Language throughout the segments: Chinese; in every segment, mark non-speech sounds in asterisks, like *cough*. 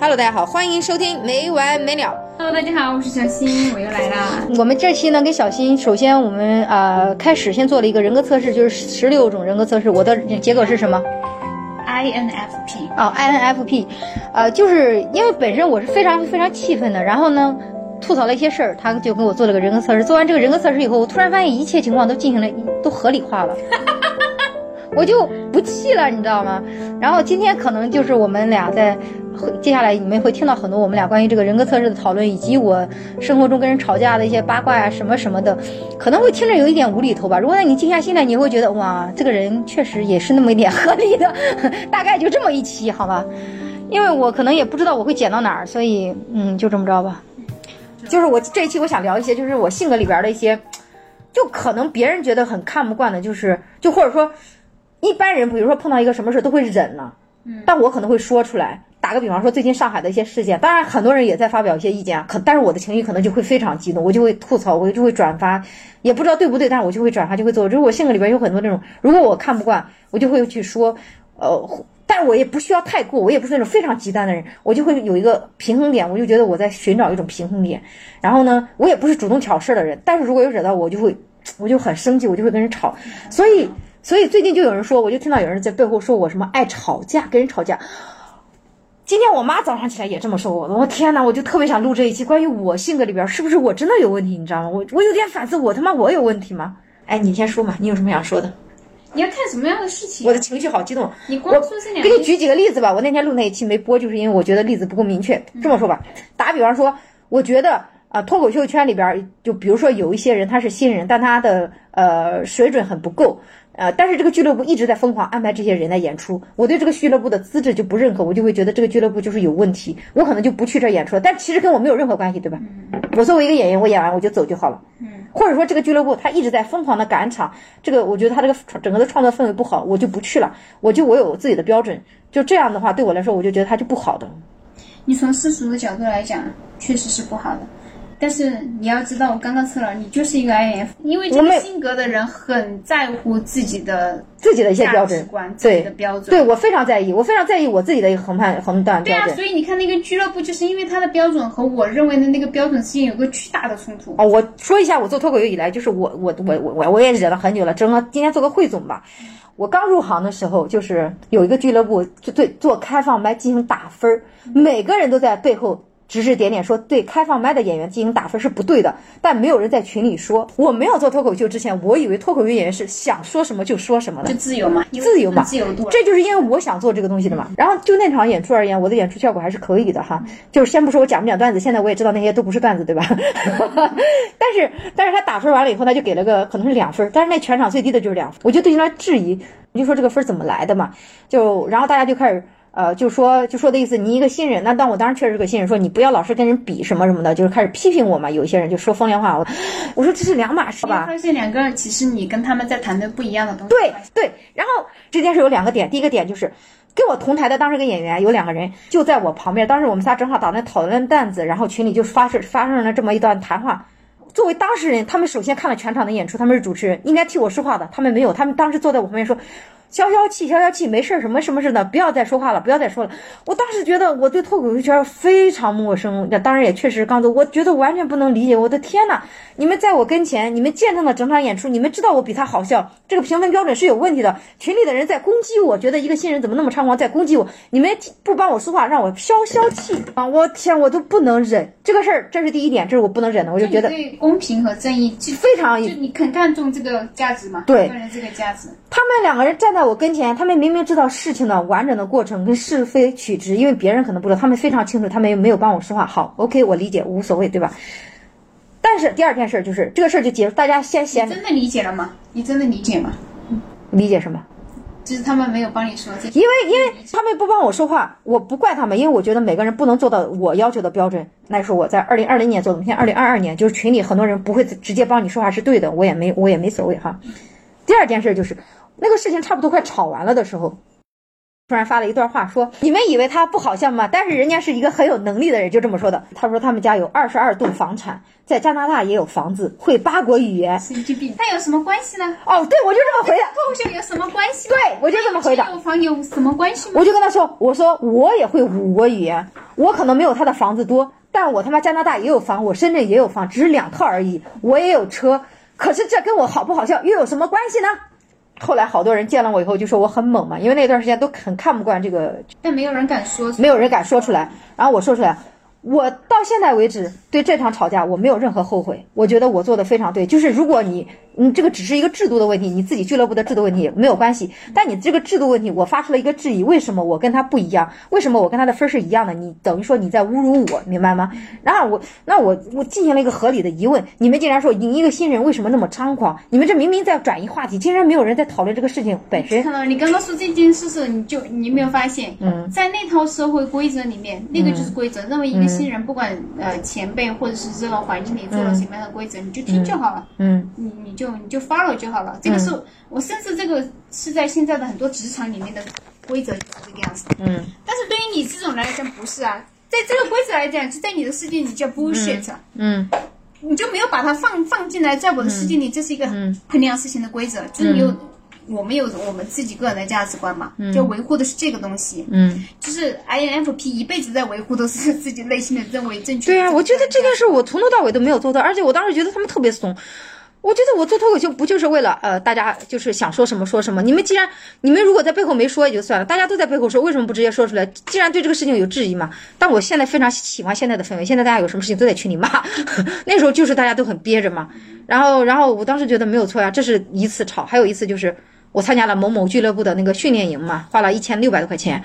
Hello，大家好，欢迎收听没完没了。Hello，大家好，我是小新，*laughs* 我又来啦。我们这期呢，给小新，首先我们呃开始先做了一个人格测试，就是十六种人格测试。我的结果是什么？INFP，哦，INFP，呃，就是因为本身我是非常非常气愤的，然后呢，吐槽了一些事儿，他就给我做了个人格测试。做完这个人格测试以后，我突然发现一切情况都进行了都合理化了，我就不气了，你知道吗？然后今天可能就是我们俩在。接下来你们会听到很多我们俩关于这个人格测试的讨论，以及我生活中跟人吵架的一些八卦呀、什么什么的，可能会听着有一点无厘头吧。如果让你静下心来，你会觉得哇，这个人确实也是那么一点合理的，*laughs* 大概就这么一期，好吧？因为我可能也不知道我会剪到哪儿，所以嗯，就这么着吧。就是我这一期我想聊一些，就是我性格里边的一些，就可能别人觉得很看不惯的，就是就或者说一般人，比如说碰到一个什么事都会忍呢、嗯，但我可能会说出来。打个比方说，最近上海的一些事件，当然很多人也在发表一些意见啊，可但是我的情绪可能就会非常激动，我就会吐槽，我就会转发，也不知道对不对，但是我就会转发，就会做。就是我性格里边有很多那种，如果我看不惯，我就会去说，呃，但是我也不需要太过，我也不是那种非常极端的人，我就会有一个平衡点，我就觉得我在寻找一种平衡点。然后呢，我也不是主动挑事的人，但是如果有惹到我，我就会，我就很生气，我就会跟人吵。所以，所以最近就有人说，我就听到有人在背后说我什么爱吵架，跟人吵架。今天我妈早上起来也这么说我的，我天呐，我就特别想录这一期关于我性格里边是不是我真的有问题，你知道吗？我我有点反思，我他妈我有问题吗？哎，你先说嘛，你有什么想说的？你要看什么样的事情？我的情绪好激动。你光说这两，给你举几个例子吧。我那天录那一期没播，就是因为我觉得例子不够明确。这么说吧，打比方说，我觉得啊，脱口秀圈里边，就比如说有一些人他是新人，但他的呃水准很不够。呃，但是这个俱乐部一直在疯狂安排这些人来演出，我对这个俱乐部的资质就不认可，我就会觉得这个俱乐部就是有问题，我可能就不去这演出了。但其实跟我没有任何关系，对吧？我作为一个演员，我演完我就走就好了。嗯，或者说这个俱乐部他一直在疯狂的赶场，这个我觉得他这个整个的创作氛围不好，我就不去了。我就我有自己的标准，就这样的话对我来说，我就觉得他就不好的。你从世俗的角度来讲，确实是不好的。但是你要知道，我刚刚测了，你就是一个 INF，因为这个性格的人很在乎自己的自己的一些标准观，自己的标准。对我非常在意，我非常在意我自己的一个横判横断标准。对啊，所以你看那个俱乐部，就是因为他的标准和我认为的那个标准之间有个巨大的冲突。哦，我说一下，我做脱口秀以来，就是我我我我我我也忍了很久了，整个今天做个汇总吧。我刚入行的时候，就是有一个俱乐部就对做开放麦进行打分儿，每个人都在背后。指指点点说对开放麦的演员进行打分是不对的，但没有人在群里说。我没有做脱口秀之前，我以为脱口秀演员是想说什么就说什么的，就自由嘛，自由嘛，自由度。这就是因为我想做这个东西的嘛。然后就那场演出而言，我的演出效果还是可以的哈。就是先不说我讲不讲段子，现在我也知道那些都不是段子，对吧？*laughs* 但是但是他打分完了以后，他就给了个可能是两分，但是那全场最低的就是两分，我就对他质疑，我就说这个分怎么来的嘛？就然后大家就开始。呃，就说就说的意思，你一个新人，那但我当时确实是个新人，说你不要老是跟人比什么什么的，就是开始批评我嘛。有一些人就说风凉话，我我说这是两码事吧。发现两个人其实你跟他们在谈的不一样的东西。对对，然后这件事有两个点，第一个点就是跟我同台的当时个演员有两个人就在我旁边，当时我们仨正好打算讨论段子，然后群里就发生发生了这么一段谈话。作为当事人，他们首先看了全场的演出，他们是主持人，应该替我说话的，他们没有，他们当时坐在我旁边说。消消气，消消气，没事儿，什么什么事的，不要再说话了，不要再说了。我当时觉得我对脱口秀圈非常陌生，那当然也确实刚走，我觉得完全不能理解。我的天呐，你们在我跟前，你们见证了整场演出，你们知道我比他好笑，这个评分标准是有问题的。群里的人在攻击我，觉得一个新人怎么那么猖狂，在攻击我，你们不帮我说话，让我消消气啊！我天，我都不能忍这个事儿，这是第一点，这是我不能忍的，我就觉得对公平和正义非常，就你肯看重这个价值嘛？对，个人这个价值。他们两个人站在我跟前，他们明明知道事情的完整的过程跟是非曲直，因为别人可能不知道，他们非常清楚，他们又没有帮我说话。好，OK，我理解，无所谓，对吧？但是第二件事就是这个事儿就结束，大家先先真的理解了吗？你真的理解吗？理解什么？就是他们没有帮你说这，因为因为他们不帮我说话，我不怪他们，因为我觉得每个人不能做到我要求的标准。那是我在二零二零年做的，现在二零二二年，就是群里很多人不会直接帮你说话是对的，我也没我也没所谓哈。第二件事就是。那个事情差不多快吵完了的时候，突然发了一段话，说：“你们以为他不好笑吗？但是人家是一个很有能力的人，就这么说的。他说他们家有二十二栋房产，在加拿大也有房子，会八国语言。神经病，那有什么关系呢？哦，对，我就这么回的。脱口秀有什么关系？对，我就这么回答。有房有什么关系吗？我就跟他说，我说我也会五国语言，我可能没有他的房子多，但我他妈加拿大也有房，我深圳也有房，只是两套而已。我也有车，可是这跟我好不好笑又有什么关系呢？后来好多人见了我以后就说我很猛嘛，因为那段时间都很看不惯这个，但没有人敢说，没有人敢说出来。然后我说出来，我到现在为止对这场吵架我没有任何后悔，我觉得我做的非常对。就是如果你。你这个只是一个制度的问题，你自己俱乐部的制度问题没有关系。但你这个制度问题，我发出了一个质疑：为什么我跟他不一样？为什么我跟他的分是一样的？你等于说你在侮辱我，明白吗？然后我，那我我进行了一个合理的疑问：你们竟然说你一个新人为什么那么猖狂？你们这明明在转移话题，竟然没有人在讨论这个事情本身。看到你刚刚说这件事时，你就你没有发现？嗯，在那套社会规则里面，那个就是规则。认为一个新人不管呃前辈或者是这个环境里做了什么样的规则，你就听就好了。嗯，你你就你就 follow 就。好了，这个是我甚至这个是在现在的很多职场里面的规则就是这个样子。嗯，但是对于你这种来讲不是啊，在这个规则来讲，就在你的世界里叫 bullshit。嗯，你就没有把它放放进来，在我的世界里，这是一个衡量事情的规则，就是你有我们有我们自己个人的价值观嘛，就维护的是这个东西。嗯，就是 INFP 一辈子在维护都是自己内心的认为正确。对啊，我觉得这件事我从头到尾都没有做到，而且我当时觉得他们特别怂。我觉得我做脱口秀不就是为了呃，大家就是想说什么说什么。你们既然你们如果在背后没说也就算了，大家都在背后说，为什么不直接说出来？既然对这个事情有质疑嘛。但我现在非常喜欢现在的氛围，现在大家有什么事情都在群里骂，*laughs* 那时候就是大家都很憋着嘛。然后，然后我当时觉得没有错呀，这是一次吵，还有一次就是。我参加了某某俱乐部的那个训练营嘛，花了一千六百多块钱，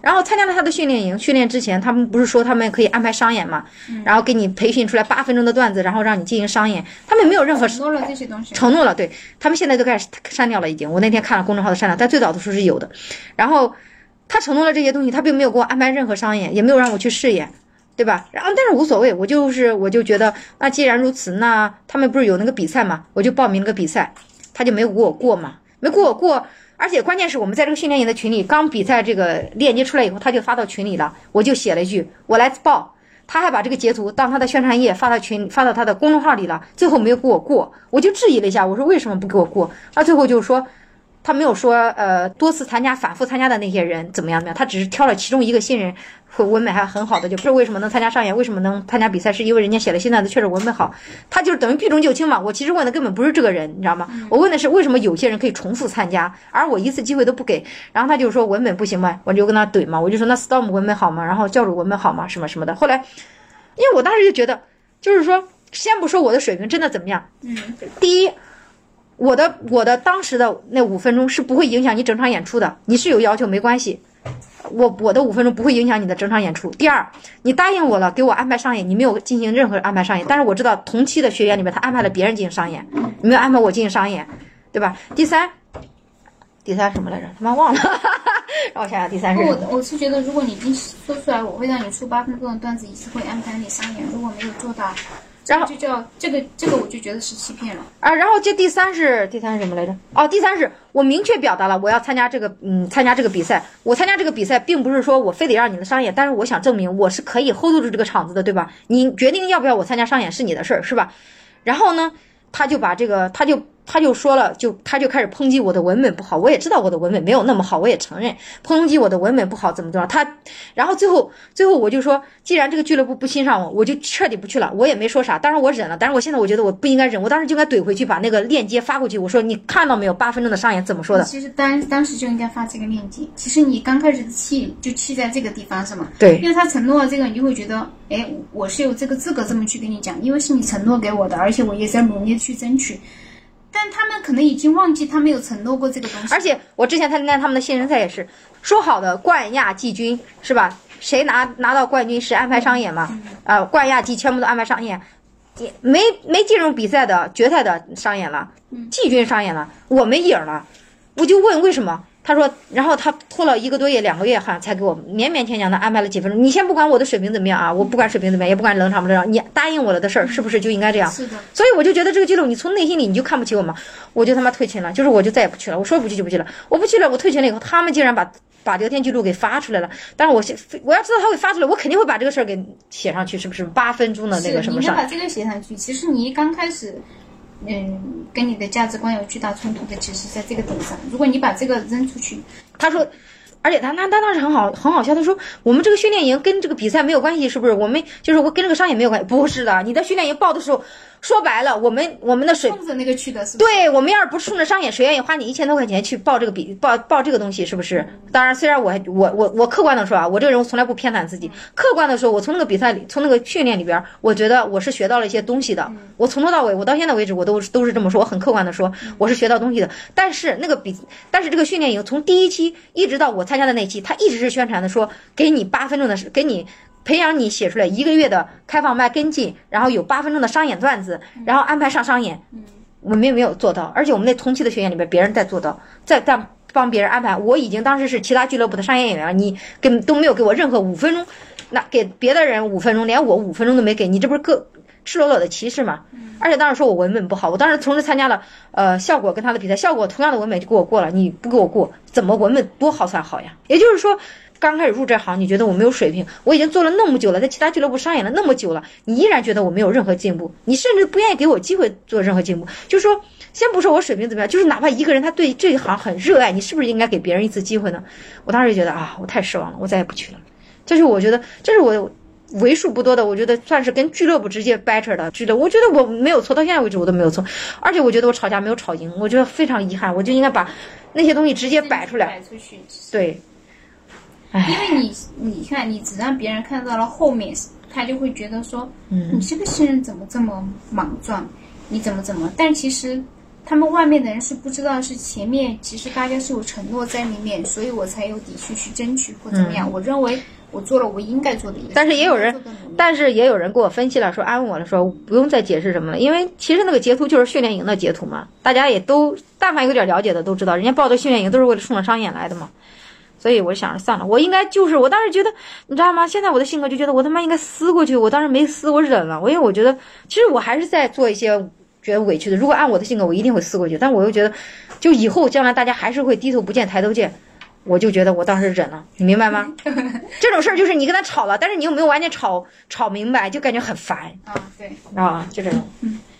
然后参加了他的训练营。训练之前，他们不是说他们可以安排商演嘛，然后给你培训出来八分钟的段子，然后让你进行商演。他们没有任何承诺了这些东西，承诺了，对他们现在都开始删掉了，已经。我那天看了公众号的删掉，但最早的时候是有的。然后他承诺了这些东西，他并没有给我安排任何商演，也没有让我去试演，对吧？然后但是无所谓，我就是我就觉得，那既然如此，那他们不是有那个比赛嘛，我就报名了个比赛，他就没有给我过嘛。没过过，而且关键是我们在这个训练营的群里，刚比赛这个链接出来以后，他就发到群里了。我就写了一句“我来报”，他还把这个截图当他的宣传页发到群，发到他的公众号里了。最后没有给我过，我就质疑了一下，我说为什么不给我过？他最后就是说。他没有说，呃，多次参加、反复参加的那些人怎么样怎么样，他只是挑了其中一个新人，文本还很好的，就不是为什么能参加上演，为什么能参加比赛，是因为人家写的新段子确实文本好，他就是等于避重就轻嘛。我其实问的根本不是这个人，你知道吗？我问的是为什么有些人可以重复参加，而我一次机会都不给。然后他就说文本不行嘛，我就跟他怼嘛，我就说那 Storm 文本好吗？然后教主文本好吗？什么什么的。后来，因为我当时就觉得，就是说，先不说我的水平真的怎么样，嗯，第一。我的我的当时的那五分钟是不会影响你整场演出的，你是有要求没关系，我我的五分钟不会影响你的整场演出。第二，你答应我了，给我安排上演，你没有进行任何安排上演，但是我知道同期的学员里面他安排了别人进行上演，你没有安排我进行上演，对吧？第三，第三什么来着？他妈忘了，*laughs* 让我想想，第三是。我我是觉得，如果你已经说出来，我会让你出八分钟的段子，一次会安排你上演。如果没有做到。然后就叫这个这个，我就觉得是欺骗了啊。然后这第三是第三是什么来着？哦，第三是我明确表达了我要参加这个嗯参加这个比赛。我参加这个比赛，并不是说我非得让你的商演，但是我想证明我是可以 hold 住这个场子的，对吧？你决定要不要我参加商演是你的事儿，是吧？然后呢，他就把这个他就。他就说了，就他就开始抨击我的文本不好，我也知道我的文本没有那么好，我也承认抨击我的文本不好怎么着。他，然后最后最后我就说，既然这个俱乐部不欣赏我，我就彻底不去了。我也没说啥，当然我忍了。但是我现在我觉得我不应该忍，我当时就应该怼回去，把那个链接发过去。我说你看到没有，八分钟的上演怎么说的？其实当当时就应该发这个链接。其实你刚开始气就气在这个地方是吗？对，因为他承诺了这个，你就会觉得，哎，我是有这个资格这么去跟你讲，因为是你承诺给我的，而且我也在努力去争取。但他们可能已经忘记，他们有承诺过这个东西。而且我之前参加他们的新人赛也是说好的冠亚季军是吧？谁拿拿到冠军是安排商演嘛？啊，冠亚季全部都安排商演，没没进入比赛的决赛的商演了，季军商演了，我没影了，我就问为什么？他说，然后他拖了一个多月、两个月，好像才给我勉勉强强的安排了几分钟。你先不管我的水平怎么样啊，我不管水平怎么样，也不管冷场不冷场，你答应我了的事儿，是不是就应该这样？是的。所以我就觉得这个记录，你从内心里你就看不起我嘛，我就他妈退群了，就是我就再也不去了。我说不去就不去了，我不去了，我退群了以后，他们竟然把把聊天记录给发出来了。但是我我要知道他会发出来，我肯定会把这个事儿给写上去，是不是？八分钟的那个什么上。你把这个写上去，其实你刚开始。嗯，跟你的价值观有巨大冲突的，其实在这个点上。如果你把这个扔出去，他说，而且他他他当时很好很好笑，他说我们这个训练营跟这个比赛没有关系，是不是？我们就是我跟这个商业没有关系，不是的。你在训练营报的时候，说白了，我们我们的水冲着那个去的是。对，我们要是不冲着商演，谁愿意花你一千多块钱去报这个比报报这个东西？是不是？当然，虽然我我我我客观的说啊，我这个人从来不偏袒自己。客观的说，我从那个比赛里，从那个训练里边，我觉得我是学到了一些东西的。我从头到尾，我到现在为止，我都都是这么说，我很客观的说，我是学到东西的。但是那个比，但是这个训练营从第一期一直到我参加的那期，他一直。是宣传的，说给你八分钟的时，给你培养你写出来一个月的开放麦跟进，然后有八分钟的商演段子，然后安排上商演。我们也没有做到，而且我们那同期的学员里边，别人在做到，在在帮别人安排。我已经当时是其他俱乐部的商业演员，你跟都没有给我任何五分钟，那给别的人五分钟，连我五分钟都没给你，这不是个赤裸裸的歧视吗？而且当时说我文本不好，我当时同时参加了呃效果跟他的比赛，效果同样的文本就给我过了，你不给我过，怎么文本多好算好呀？也就是说。刚开始入这行，你觉得我没有水平？我已经做了那么久了，在其他俱乐部上演了那么久了，你依然觉得我没有任何进步？你甚至不愿意给我机会做任何进步？就说，先不说我水平怎么样，就是哪怕一个人他对这一行很热爱，你是不是应该给别人一次机会呢？我当时就觉得啊，我太失望了，我再也不去了。这是我觉得，这是我为数不多的，我觉得算是跟俱乐部直接掰扯的俱乐部。我觉得我没有错，到现在为止我都没有错，而且我觉得我吵架没有吵赢，我觉得非常遗憾，我就应该把那些东西直接摆出来。对。因为你，你看，你只让别人看到了后面，他就会觉得说，嗯你这个新人怎么这么莽撞，你怎么怎么？但其实，他们外面的人是不知道，是前面其实大家是有承诺在里面，所以我才有底气去争取或怎么样。我认为我做了我应该做的。但是也有人，但是也有人给我分析了，说安慰我了，说不用再解释什么了，因为其实那个截图就是训练营的截图嘛，大家也都但凡有点了解的都知道，人家报的训练营都是为了冲着商演来的嘛。所以我想着算了，我应该就是我当时觉得，你知道吗？现在我的性格就觉得我他妈应该撕过去，我当时没撕，我忍了。我因为我觉得，其实我还是在做一些觉得委屈的。如果按我的性格，我一定会撕过去。但我又觉得，就以后将来大家还是会低头不见抬头见，我就觉得我当时忍了，你明白吗？*laughs* 这种事儿就是你跟他吵了，但是你又没有完全吵吵明白，就感觉很烦啊。对啊，就这种。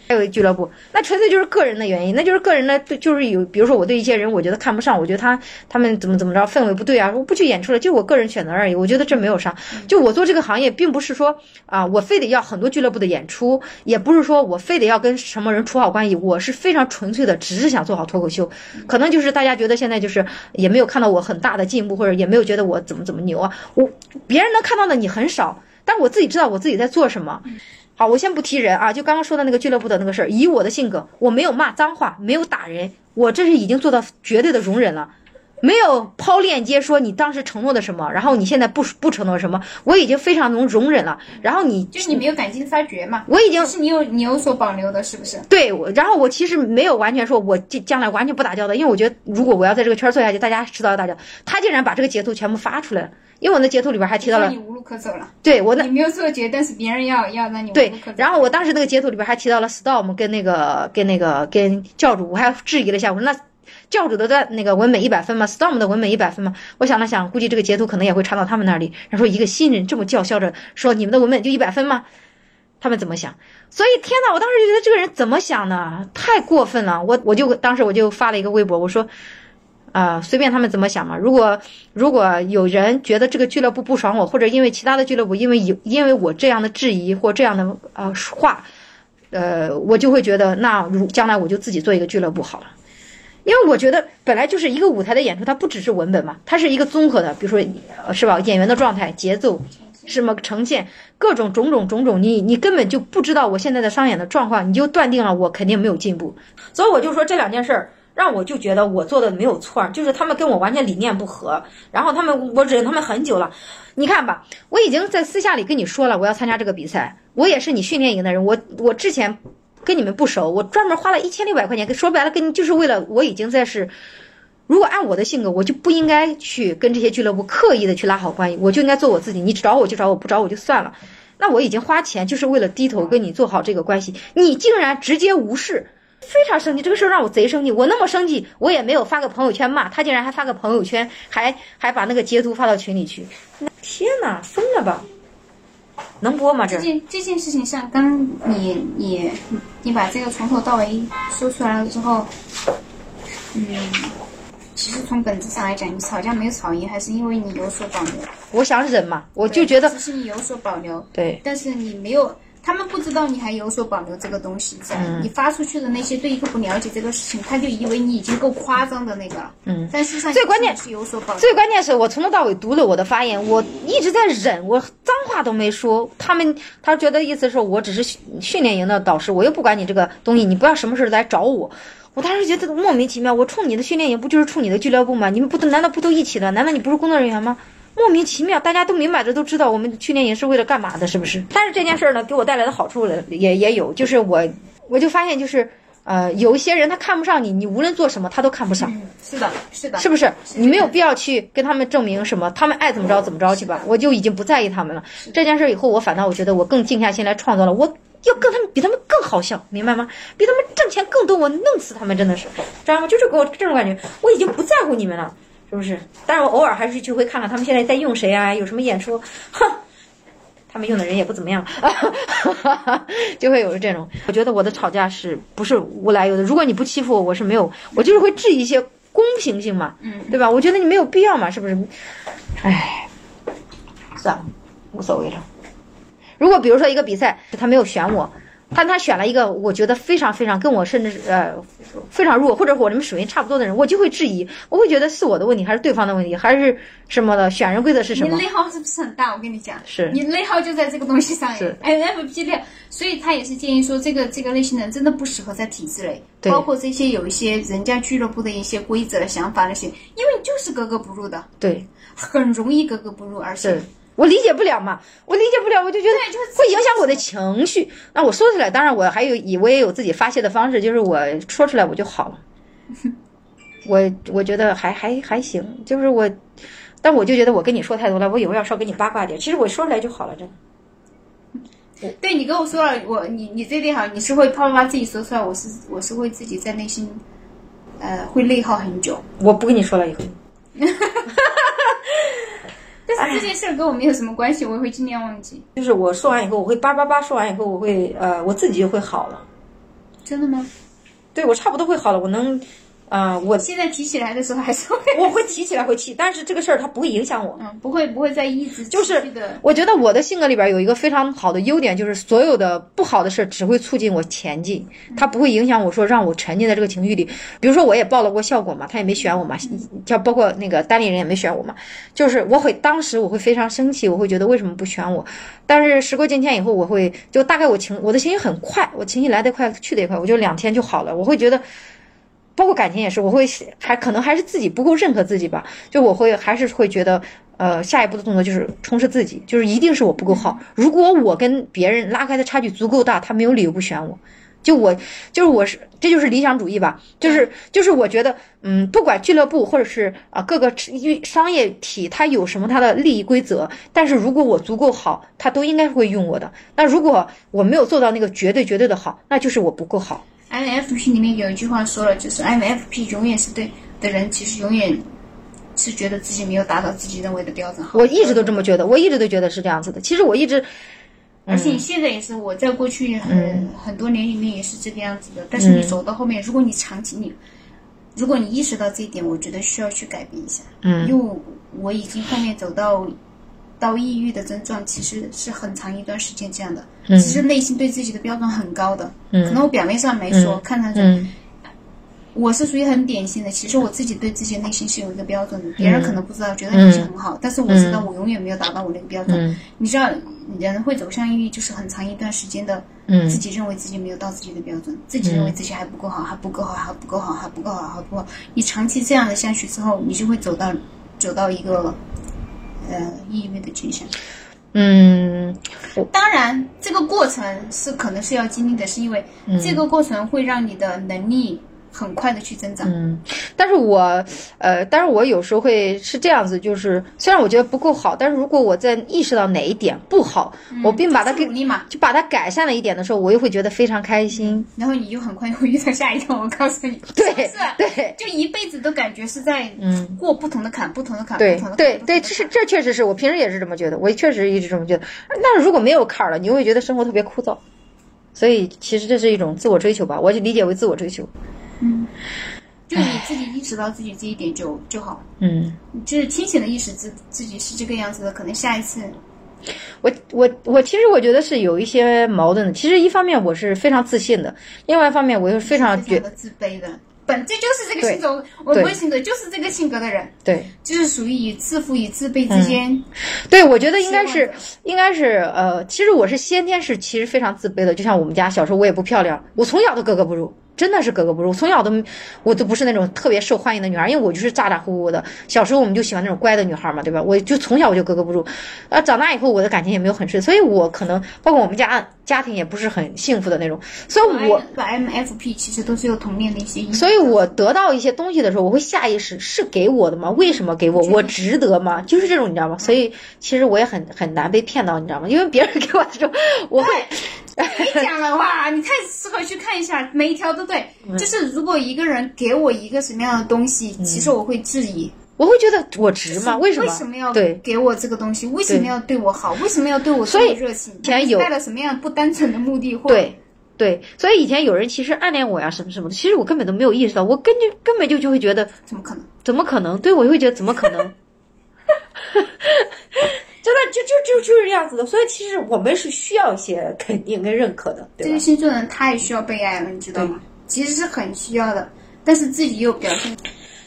还有俱乐部，那纯粹就是个人的原因，那就是个人的，就是有，比如说我对一些人，我觉得看不上，我觉得他他们怎么怎么着，氛围不对啊，我不去演出了，就我个人选择而已。我觉得这没有啥，就我做这个行业，并不是说啊，我非得要很多俱乐部的演出，也不是说我非得要跟什么人处好关系，我是非常纯粹的，只是想做好脱口秀。可能就是大家觉得现在就是也没有看到我很大的进步，或者也没有觉得我怎么怎么牛啊，我别人能看到的你很少，但我自己知道我自己在做什么。好，我先不提人啊，就刚刚说的那个俱乐部的那个事儿。以我的性格，我没有骂脏话，没有打人，我这是已经做到绝对的容忍了，没有抛链接说你当时承诺的什么，然后你现在不不承诺什么，我已经非常能容忍了。然后你就是你没有赶尽发掘嘛？我已经是你有你有所保留的，是不是？对，我然后我其实没有完全说我将将来完全不打交道，因为我觉得如果我要在这个圈做下去，大家迟早要打交道。他竟然把这个截图全部发出来了。因为我那截图里边还提到了你无路可走了，对我那你没有做绝，但是别人要要让你对，然后我当时那个截图里边还提到了 storm 跟那个跟那个跟教主，我还质疑了一下，我说那教主的段那个文本一百分吗？storm 的文本一百分吗？我想了想，估计这个截图可能也会传到他们那里。然后说一个新人这么叫嚣着说你们的文本就一百分吗？他们怎么想？所以天呐，我当时就觉得这个人怎么想的？太过分了！我我就当时我就发了一个微博，我说。啊，随便他们怎么想嘛。如果如果有人觉得这个俱乐部不爽我，或者因为其他的俱乐部，因为有因为我这样的质疑或这样的呃话，呃，我就会觉得那如将来我就自己做一个俱乐部好了。因为我觉得本来就是一个舞台的演出，它不只是文本嘛，它是一个综合的，比如说是吧，演员的状态、节奏，什么呈现各种种种种种，你你根本就不知道我现在的商演的状况，你就断定了我肯定没有进步。所以我就说这两件事儿。让我就觉得我做的没有错，就是他们跟我完全理念不合，然后他们我忍他们很久了，你看吧，我已经在私下里跟你说了，我要参加这个比赛，我也是你训练营的人，我我之前跟你们不熟，我专门花了一千六百块钱，说白了跟你就是为了我已经在是，如果按我的性格，我就不应该去跟这些俱乐部刻意的去拉好关系，我就应该做我自己，你找我就找我，不找我就算了，那我已经花钱就是为了低头跟你做好这个关系，你竟然直接无视。非常生气，这个事儿让我贼生气。我那么生气，我也没有发个朋友圈骂他，竟然还发个朋友圈，还还把那个截图发到群里去。天哪，疯了吧？能播吗？这件这件事情，像刚你你你把这个从头到尾说出来了之后，嗯，其其实从本质上来讲，你吵架没有吵赢，还是因为你有所保留。我想忍嘛，我就觉得只是你有所保留，对，但是你没有。他们不知道你还有所保留这个东西在，你发出去的那些对一个不了解这个事情，他就以为你已经够夸张的那个了。嗯，但事实上最关键是有所保留。最关键是我从头到尾读了我的发言，我一直在忍，我脏话都没说。他们他觉得意思是我只是训练营的导师，我又不管你这个东西，你不要什么事来找我。我当时觉得莫名其妙，我冲你的训练营不就是冲你的俱乐部吗？你们不都难道不都一起的？难道你不是工作人员吗？莫名其妙，大家都明摆着都知道我们去练营是为了干嘛的，是不是？但是这件事儿呢，给我带来的好处了也也有，就是我我就发现，就是呃，有一些人他看不上你，你无论做什么他都看不上。是的，是的，是不是？你没有必要去跟他们证明什么，他们爱怎么着怎么着去吧。我就已经不在意他们了。这件事以后，我反倒我觉得我更静下心来创造了，我要跟他们比他们更好笑，明白吗？比他们挣钱更多，我弄死他们，真的是，知道吗？就是给我这种感觉，我已经不在乎你们了。是不是？但是我偶尔还是去会看看他们现在在用谁啊？有什么演出？哼，他们用的人也不怎么样，*laughs* 就会有这种。我觉得我的吵架是不是无来由的？如果你不欺负我，我是没有，我就是会质疑一些公平性嘛，嗯，对吧？我觉得你没有必要嘛，是不是？唉，算了，无所谓了。如果比如说一个比赛，他没有选我。但他选了一个我觉得非常非常跟我甚至是呃非常弱，或者我这么水平差不多的人，我就会质疑，我会觉得是我的问题还是对方的问题，还是什么的？选人规则是什么？你内耗是不是很大？我跟你讲，是你内耗就在这个东西上。是 NFP 的，所以他也是建议说，这个这个类型的人真的不适合在体制内，包括这些有一些人家俱乐部的一些规则、想法那些，因为你就是格格不入的，对，很容易格格不入，而且。我理解不了嘛，我理解不了，我就觉得会影响我的情绪。那我说出来，当然我还有以我也有自己发泄的方式，就是我说出来我就好了。*laughs* 我我觉得还还还行，就是我，但我就觉得我跟你说太多了，我以后要少跟你八卦点。其实我说出来就好了，真的。对你跟我说了，我你你这点好，你是会啪啪啪自己说出来，我是我是会自己在内心，呃，会内耗很久。我不跟你说了以后。*laughs* 但是这件事儿跟我没有什么关系，我会尽量忘记。就是我说完以后，我会叭叭叭说完以后，我会呃，我自己就会好了。真的吗？对，我差不多会好了，我能。啊，我现在提起来的时候还是会，*laughs* 我会提起来会气，但是这个事儿它不会影响我，嗯，不会不会再一直就是我觉得我的性格里边有一个非常好的优点，就是所有的不好的事儿只会促进我前进，它不会影响我说让我沉浸在这个情绪里。比如说我也报了过效果嘛，他也没选我嘛，像包括那个单立人也没选我嘛，就是我会当时我会非常生气，我会觉得为什么不选我？但是时过境迁以后，我会就大概我情我的情绪很快，我情绪来得快去得也快，我就两天就好了，我会觉得。包括感情也是，我会还可能还是自己不够认可自己吧，就我会还是会觉得，呃，下一步的动作就是充实自己，就是一定是我不够好。如果我跟别人拉开的差距足够大，他没有理由不选我。就我就是我是这就是理想主义吧，就是就是我觉得，嗯，不管俱乐部或者是啊各个商业体，它有什么它的利益规则，但是如果我足够好，他都应该会用我的。那如果我没有做到那个绝对绝对的好，那就是我不够好。INFP 里面有一句话说了，就是 INFP 永远是对的人，其实永远是觉得自己没有达到自己认为的标准。我一直都这么觉得，我一直都觉得是这样子的。其实我一直，而且你现在也是，我在过去很很多年里面也是这个样子的。但是你走到后面，如果你长期你，如果你意识到这一点，我觉得需要去改变一下。嗯，因为我已经后面走到。到抑郁的症状其实是很长一段时间这样的，其实内心对自己的标准很高的，可能我表面上没说，看上去我是属于很典型的。其实我自己对自己内心是有一个标准的，别人可能不知道，觉得你是很好，但是我知道我永远没有达到我那个标准。你知道，人会走向抑郁，就是很长一段时间的，自己认为自己没有到自己的标准，自己认为自己还不够好，还不够好，还不够好，还不够好，还不够好。你长期这样的下去之后，你就会走到走到一个。呃，抑郁的倾向。嗯，当然，这个过程是可能是要经历的，是因为这个过程会让你的能力。很快的去增长，嗯，但是我，呃，但是我有时候会是这样子，就是虽然我觉得不够好，但是如果我在意识到哪一点不好，我并把它给就把它改善了一点的时候，我又会觉得非常开心。然后你就很快会遇到下一个，我告诉你，*laughs* 对，是，对，就一辈子都感觉是在嗯。过不同的坎，不同的坎，对，对，对，这是这确实是我平时也是这么觉得，我确实一直这么觉得。但是如果没有坎了，你会觉得生活特别枯燥，所以其实这是一种自我追求吧，我就理解为自我追求。嗯，就你自己意识到自己这一点就就好。嗯，就是清醒的意识自自己是这个样子的，可能下一次。我我我其实我觉得是有一些矛盾的。其实一方面我是非常自信的，另外一方面我又非常觉得自卑的。本质就是这个性格，我不会性格就是这个性格的人。对，就是属于自负与自卑之间。对，我觉得应该是应该是呃，其实我是先天是其实非常自卑的。就像我们家小时候我也不漂亮，我从小都格格不入。真的是格格不入，从小都我都不是那种特别受欢迎的女孩，因为我就是咋咋呼呼的。小时候我们就喜欢那种乖的女孩嘛，对吧？我就从小我就格格不入，啊，长大以后我的感情也没有很顺，所以我可能包括我们家家庭也不是很幸福的那种。所以我 M F P 其实都是有童年的一些。所以我得到一些东西的时候，我会下意识是给我的吗？为什么给我？我值得吗？就是这种，你知道吗？所以其实我也很很难被骗到，你知道吗？因为别人给我的时候，我会。你讲了哇，你太适合去看一下，每一条都对。就是如果一个人给我一个什么样的东西，其实我会质疑，我会觉得我值吗？为什么？为什么要给我这个东西？为什么要对我好？为什么要对我这么热情？以前有带了什么样不单纯的目的？对对，所以以前有人其实暗恋我呀，什么什么的，其实我根本都没有意识到，我根本根本就就会觉得怎么可能？怎么可能？对我就会觉得怎么可能？*laughs* 真的就就就就是这样子的，所以其实我们是需要一些肯定跟认可的。这个星座人太需要被爱了，你知道吗？其实是很需要的，但是自己又表现。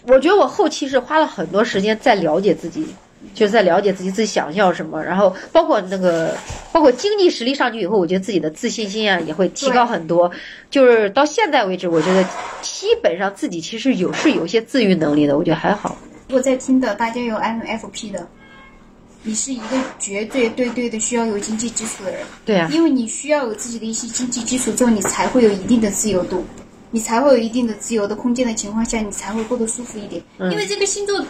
我觉得我后期是花了很多时间在了解自己，就是在了解自己自己想要什么，然后包括那个包括经济实力上去以后，我觉得自己的自信心啊也会提高很多。就是到现在为止，我觉得基本上自己其实有是有些自愈能力的，我觉得还好。如果在听的大家有 MFP 的。你是一个绝对对对的需要有经济基础的人，对啊，因为你需要有自己的一些经济基础之后，你才会有一定的自由度，你才会有一定的自由的空间的情况下，你才会过得舒服一点。因为这个星座。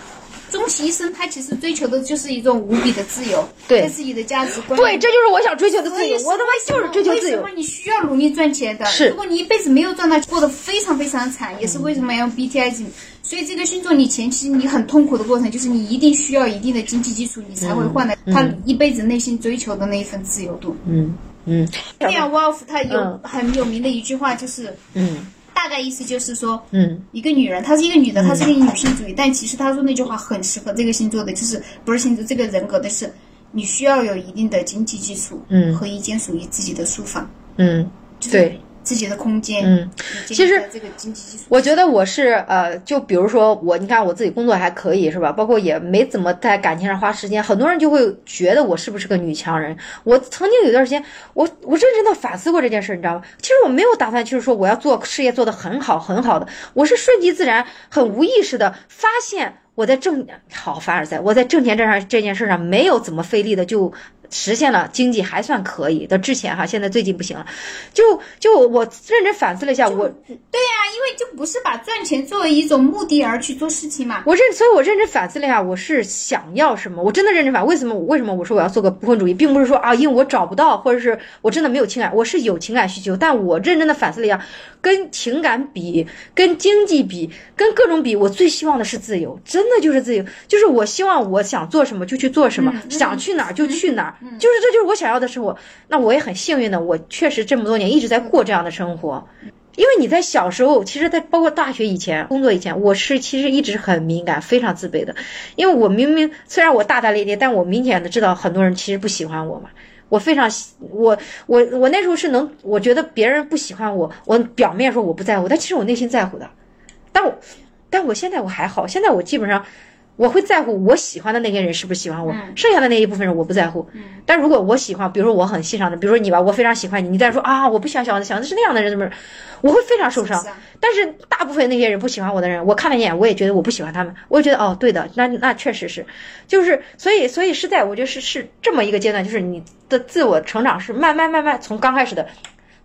终其一生，他其实追求的就是一种无比的自由，对自己的价值观。对，这就是我想追求的自由。我他妈就是追求自由。为什么你需要努力赚钱的？是。如果你一辈子没有赚到，过得非常非常惨，也是为什么要 BTI 进。所以这个星座，你前期你很痛苦的过程，就是你一定需要一定的经济基础，你才会换来他一辈子内心追求的那一份自由度。嗯嗯。这样，Wolf 他有很有名的一句话就是嗯。大概意思就是说，嗯，一个女人，她是一个女的，她是个女性主义，但其实她说那句话很适合这个星座的，就是不是星座这个人格的是，你需要有一定的经济基础，嗯，和一间属于自己的书房，嗯，对。自己的空间，嗯，其实我觉得我是呃，就比如说我，你看我自己工作还可以是吧？包括也没怎么在感情上花时间，很多人就会觉得我是不是个女强人？我曾经有段时间，我我认真的反思过这件事，你知道吗？其实我没有打算就是说我要做事业做得很好很好的，我是顺其自然，很无意识的发现我在挣好凡尔赛，我在挣钱这上这件事上没有怎么费力的就。实现了经济还算可以的之前哈，现在最近不行了，就就我认真反思了一下，我对呀，因为就不是把赚钱作为一种目的而去做事情嘛。我认，所以我认真反思了一下，我是想要什么？我真的认真反，为什么？为什么我说我要做个不婚主义，并不是说啊，因为我找不到，或者是我真的没有情感，我是有情感需求，但我认真的反思了一下，跟情感比，跟经济比，跟各种比，我最希望的是自由，真的就是自由，就是我希望我想做什么就去做什么，想去哪儿就去哪儿。就是这就是我想要的生活，那我也很幸运的，我确实这么多年一直在过这样的生活。因为你在小时候，其实，在包括大学以前、工作以前，我是其实一直很敏感、非常自卑的。因为我明明虽然我大大咧咧，但我明显的知道很多人其实不喜欢我嘛。我非常我我我那时候是能，我觉得别人不喜欢我，我表面说我不在乎，但其实我内心在乎的。但我但我现在我还好，现在我基本上。我会在乎我喜欢的那些人是不是喜欢我，剩下的那一部分人我不在乎。但如果我喜欢，比如说我很欣赏的，比如说你吧，我非常喜欢你，你再说啊，我不喜欢小王子，小王子是那样的人，怎么，我会非常受伤。但是大部分那些人不喜欢我的人，我看了一眼，我也觉得我不喜欢他们，我也觉得哦，对的，那那确实是，就是所以所以是在我觉得是是这么一个阶段，就是你的自我成长是慢慢慢慢从刚开始的。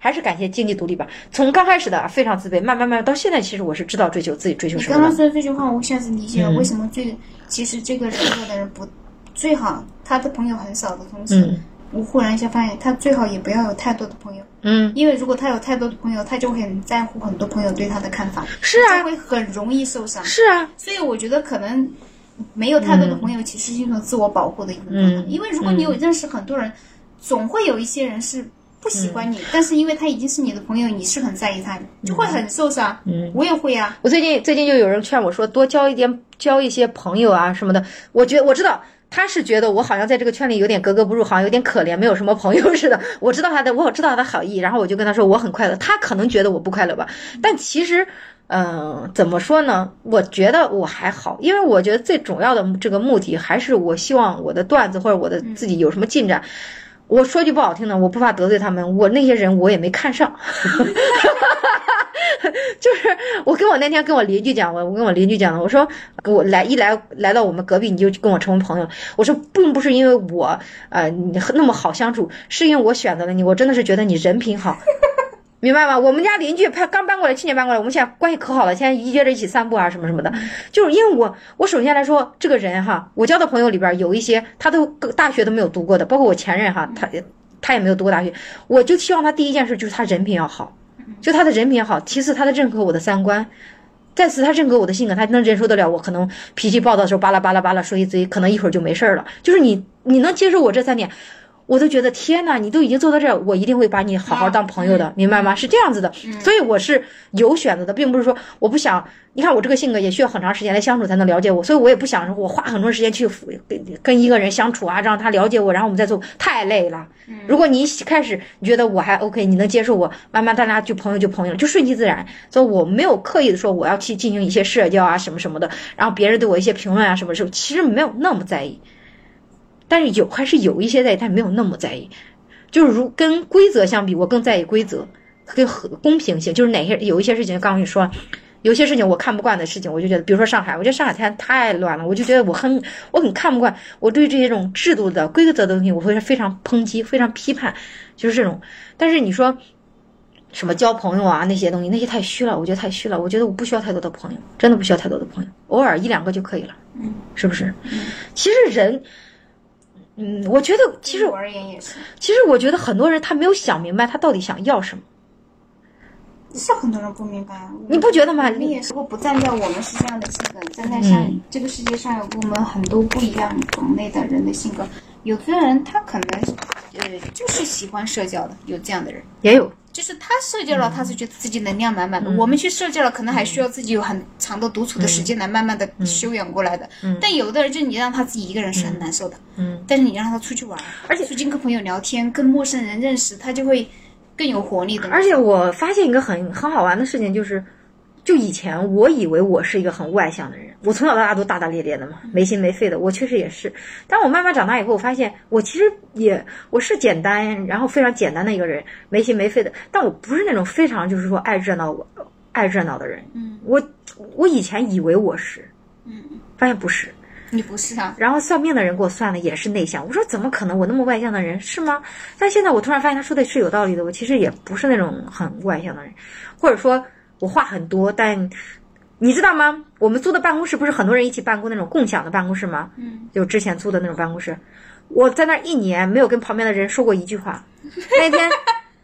还是感谢经济独立吧。从刚开始的非常自卑，慢慢慢到现在，其实我是知道追求自己追求什么。刚刚说的这句话，我一下子理解了为什么最其实这个人格的人不最好，他的朋友很少的同时，我忽然一下发现，他最好也不要有太多的朋友。嗯，因为如果他有太多的朋友，他就会很在乎很多朋友对他的看法，是啊，会很容易受伤。是啊，所以我觉得可能没有太多的朋友，其实是一种自我保护的一种状态。因为如果你有认识很多人，总会有一些人是。不喜欢你，但是因为他已经是你的朋友，你是很在意他的，就会很受伤。嗯，我也会啊。我最近最近就有人劝我说，多交一点交一些朋友啊什么的。我觉我知道他是觉得我好像在这个圈里有点格格不入，好像有点可怜，没有什么朋友似的。*laughs* 我知道他的，我知道他的好意，然后我就跟他说我很快乐。他可能觉得我不快乐吧，但其实。嗯，怎么说呢？我觉得我还好，因为我觉得最主要的这个目的还是我希望我的段子或者我的自己有什么进展。我说句不好听的，我不怕得罪他们，我那些人我也没看上。*laughs* 就是我跟我那天跟我邻居讲，我我跟我邻居讲了，我说我来一来来到我们隔壁你就跟我成为朋友，我说并不是因为我呃你那么好相处，是因为我选择了你，我真的是觉得你人品好。明白吗？我们家邻居他刚搬过来，去年搬过来，我们现在关系可好了，现在一约着一起散步啊，什么什么的。就是因为我，我首先来说，这个人哈，我交的朋友里边有一些他都大学都没有读过的，包括我前任哈，他他也没有读过大学。我就希望他第一件事就是他人品要好，就他的人品好。其次，他的认可我的三观，再次他认可我的性格，他能忍受得了我可能脾气暴躁的时候巴拉巴拉巴拉说一堆，可能一会儿就没事儿了。就是你你能接受我这三点。我都觉得天呐，你都已经做到这儿，我一定会把你好好当朋友的，明白吗？是这样子的，所以我是有选择的，并不是说我不想。你看我这个性格也需要很长时间来相处才能了解我，所以我也不想我花很多时间去跟跟一个人相处啊，让他了解我，然后我们再做，太累了。如果你一开始你觉得我还 OK，你能接受我，慢慢大家就朋友就朋友了，就顺其自然。所以我没有刻意的说我要去进行一些社交啊什么什么的，然后别人对我一些评论啊什么什么，其实没有那么在意。但是有还是有一些在意，但没有那么在意。就是如跟规则相比，我更在意规则跟和公平性。就是哪些有一些事情，刚刚跟你说，有些事情我看不惯的事情，我就觉得，比如说上海，我觉得上海太太乱了，我就觉得我很我很看不惯。我对这些种制度的规则的东西，我会非常抨击，非常批判，就是这种。但是你说什么交朋友啊那些东西，那些太虚了，我觉得太虚了。我觉得我不需要太多的朋友，真的不需要太多的朋友，偶尔一两个就可以了，是不是？其实人。嗯，我觉得其实我而言也是。其实我觉得很多人他没有想明白他到底想要什么。是很多人不明白，你不觉得吗？你也是。如果不站在我们是这样的性格，站在像这个世界上有我们很多不一样种类的人的性格，有的人他可能呃就是喜欢社交的，有这样的人也有。就是他社交了，他是觉得自己能量满满的。我们去社交了，可能还需要自己有很长的独处的时间来慢慢的修养过来的。但有的人，就你让他自己一个人是很难受的。嗯。但是你让他出去玩，而且出去跟朋友聊天，跟陌生人认识，他就会更有活力的。而且我发现一个很很好玩的事情，就是。就以前我以为我是一个很外向的人，我从小到大都大大咧咧的嘛，没心没肺的。我确实也是，但我慢慢长大以后，我发现我其实也我是简单，然后非常简单的一个人，没心没肺的。但我不是那种非常就是说爱热闹、爱热闹的人。嗯，我我以前以为我是，嗯，发现不是，你不是啊。然后算命的人给我算的也是内向，我说怎么可能？我那么外向的人是吗？但现在我突然发现他说的是有道理的，我其实也不是那种很外向的人，或者说。我话很多，但你知道吗？我们租的办公室不是很多人一起办公那种共享的办公室吗？嗯，就之前租的那种办公室，我在那一年没有跟旁边的人说过一句话。*laughs* 那天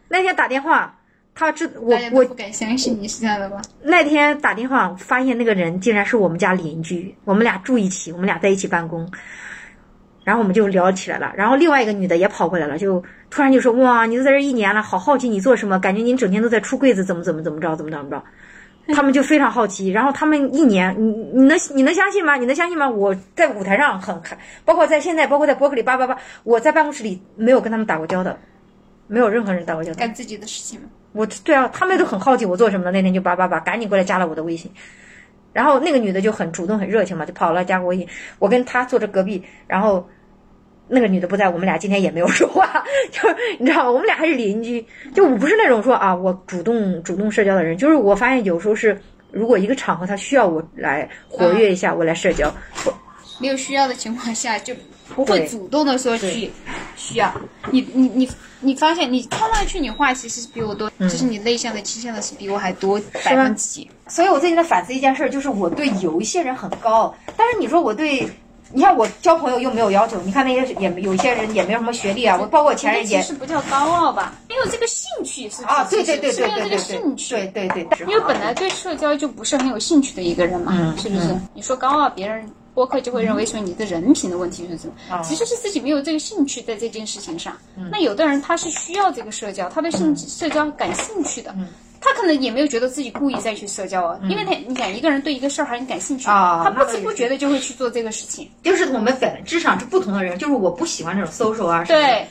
那天打电话，他知我我不敢相信你是这样的吧？那天打电话发现那个人竟然是我们家邻居，我们俩住一起，我们俩在一起办公，然后我们就聊起来了。然后另外一个女的也跑过来了，就。突然就说哇，你都在这一年了，好好奇你做什么？感觉你整天都在出柜子，怎么怎么怎么着，怎么怎么着？*laughs* 他们就非常好奇。然后他们一年，你你能你能相信吗？你能相信吗？我在舞台上很开，包括在现在，包括在博客里叭叭叭，我在办公室里没有跟他们打过交道，没有任何人打过交道。干自己的事情吗？我对啊，他们都很好奇我做什么的。那天就叭叭叭，赶紧过来加了我的微信。然后那个女的就很主动、很热情嘛，就跑了加我微信。我跟她坐着隔壁，然后。那个女的不在，我们俩今天也没有说话，就是你知道吗？我们俩还是邻居，就我不是那种说啊，我主动主动社交的人，就是我发现有时候是，如果一个场合他需要我来活跃一下，我来社交，没有需要的情况下就不会主动的说去需要。你你你你发现你看上去你话其实是比我多，就是你内向的倾向的是比我还多百分之几。所以我最近在反思一件事，就是我对有一些人很高，但是你说我对。你看我交朋友又没有要求，你看那些也有一些人也没有什么学历啊，我包括前任也是不叫高傲吧，没有这个兴趣是啊，对对对对对对，兴趣，对对对，因为本来对社交就不是很有兴趣的一个人嘛，是不是？你说高傲，别人播客就会认为说你的人品的问题是什么？其实是自己没有这个兴趣在这件事情上。那有的人他是需要这个社交，他对兴社交感兴趣的，他可能也没有觉得自己故意再去社交啊，因为他你看一个人对一个事儿很感兴趣，他不知不觉的就会去做这个事情。就是我们本质上是不同的人，就是我不喜欢这种 social 啊。对。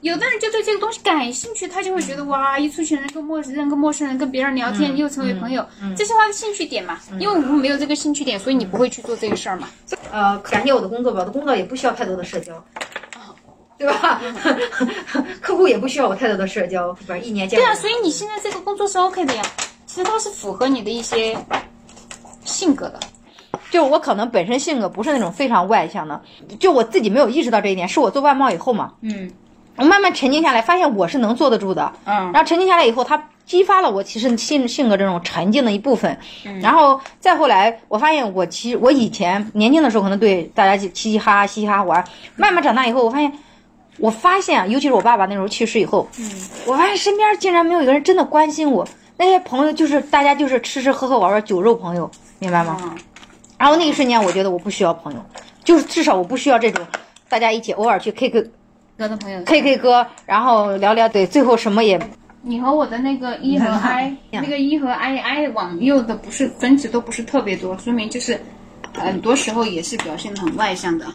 有的人就对这个东西感兴趣，他就会觉得哇，一出去人跟陌生人跟陌生人跟别人聊天，又成为朋友，这是他的兴趣点嘛？因为我们没有这个兴趣点，所以你不会去做这个事儿嘛？呃，感谢我的工作吧，我的工作也不需要太多的社交，*laughs* 对吧？客户也不需要我太多的社交，对吧？一年见对啊，所以你现在这个工作是 OK 的呀，其实它是符合你的一些性格的。就我可能本身性格不是那种非常外向的，就我自己没有意识到这一点，是我做外贸以后嘛，嗯。我慢慢沉静下来，发现我是能坐得住的。嗯，然后沉静下来以后，它激发了我其实性性格这种沉静的一部分。嗯，然后再后来，我发现我其实我以前年轻的时候可能对大家嘻嘻哈哈嘻嘻哈哈玩，慢慢长大以后，我发现，我发现尤其是我爸爸那时候去世以后，嗯，我发现身边竟然没有一个人真的关心我。那些朋友就是大家就是吃吃喝喝玩玩酒肉朋友，明白吗？然后那一瞬间，我觉得我不需要朋友，就是至少我不需要这种大家一起偶尔去 K K。歌的朋友，K K 歌，然后聊聊，对，最后什么也。你和我的那个 E 和 I，*laughs* 那个 E 和 I I 往右的不是分值都不是特别多，说明就是很多时候也是表现的很外向的。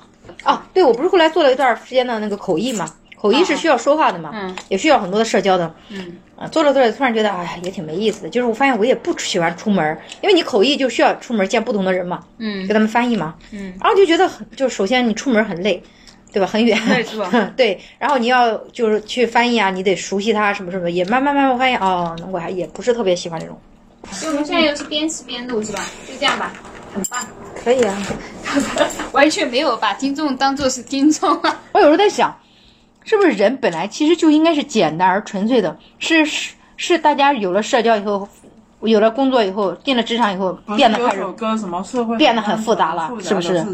哦，对，我不是后来做了一段时间的那个口译嘛，口译是需要说话的嘛，嗯，也需要很多的社交的，嗯，啊，做着做着突然觉得，哎，也挺没意思的。就是我发现我也不喜欢出门，因为你口译就需要出门见不同的人嘛，嗯，给他们翻译嘛，嗯，然后就觉得很，就首先你出门很累。对吧？很远，*laughs* 对，然后你要就是去翻译啊，你得熟悉它什么什么，也慢慢慢慢发现哦，我还也不是特别喜欢这种。所以我们现在又是边吃边录是吧？就这样吧，很棒。可以啊，*laughs* 完全没有把听众当做是听众啊。我有时候在想，是不是人本来其实就应该是简单而纯粹的？是是是，大家有了社交以后，有了工作以后，进了职场以后，变得开始跟什么社会变得很复杂了，是不是？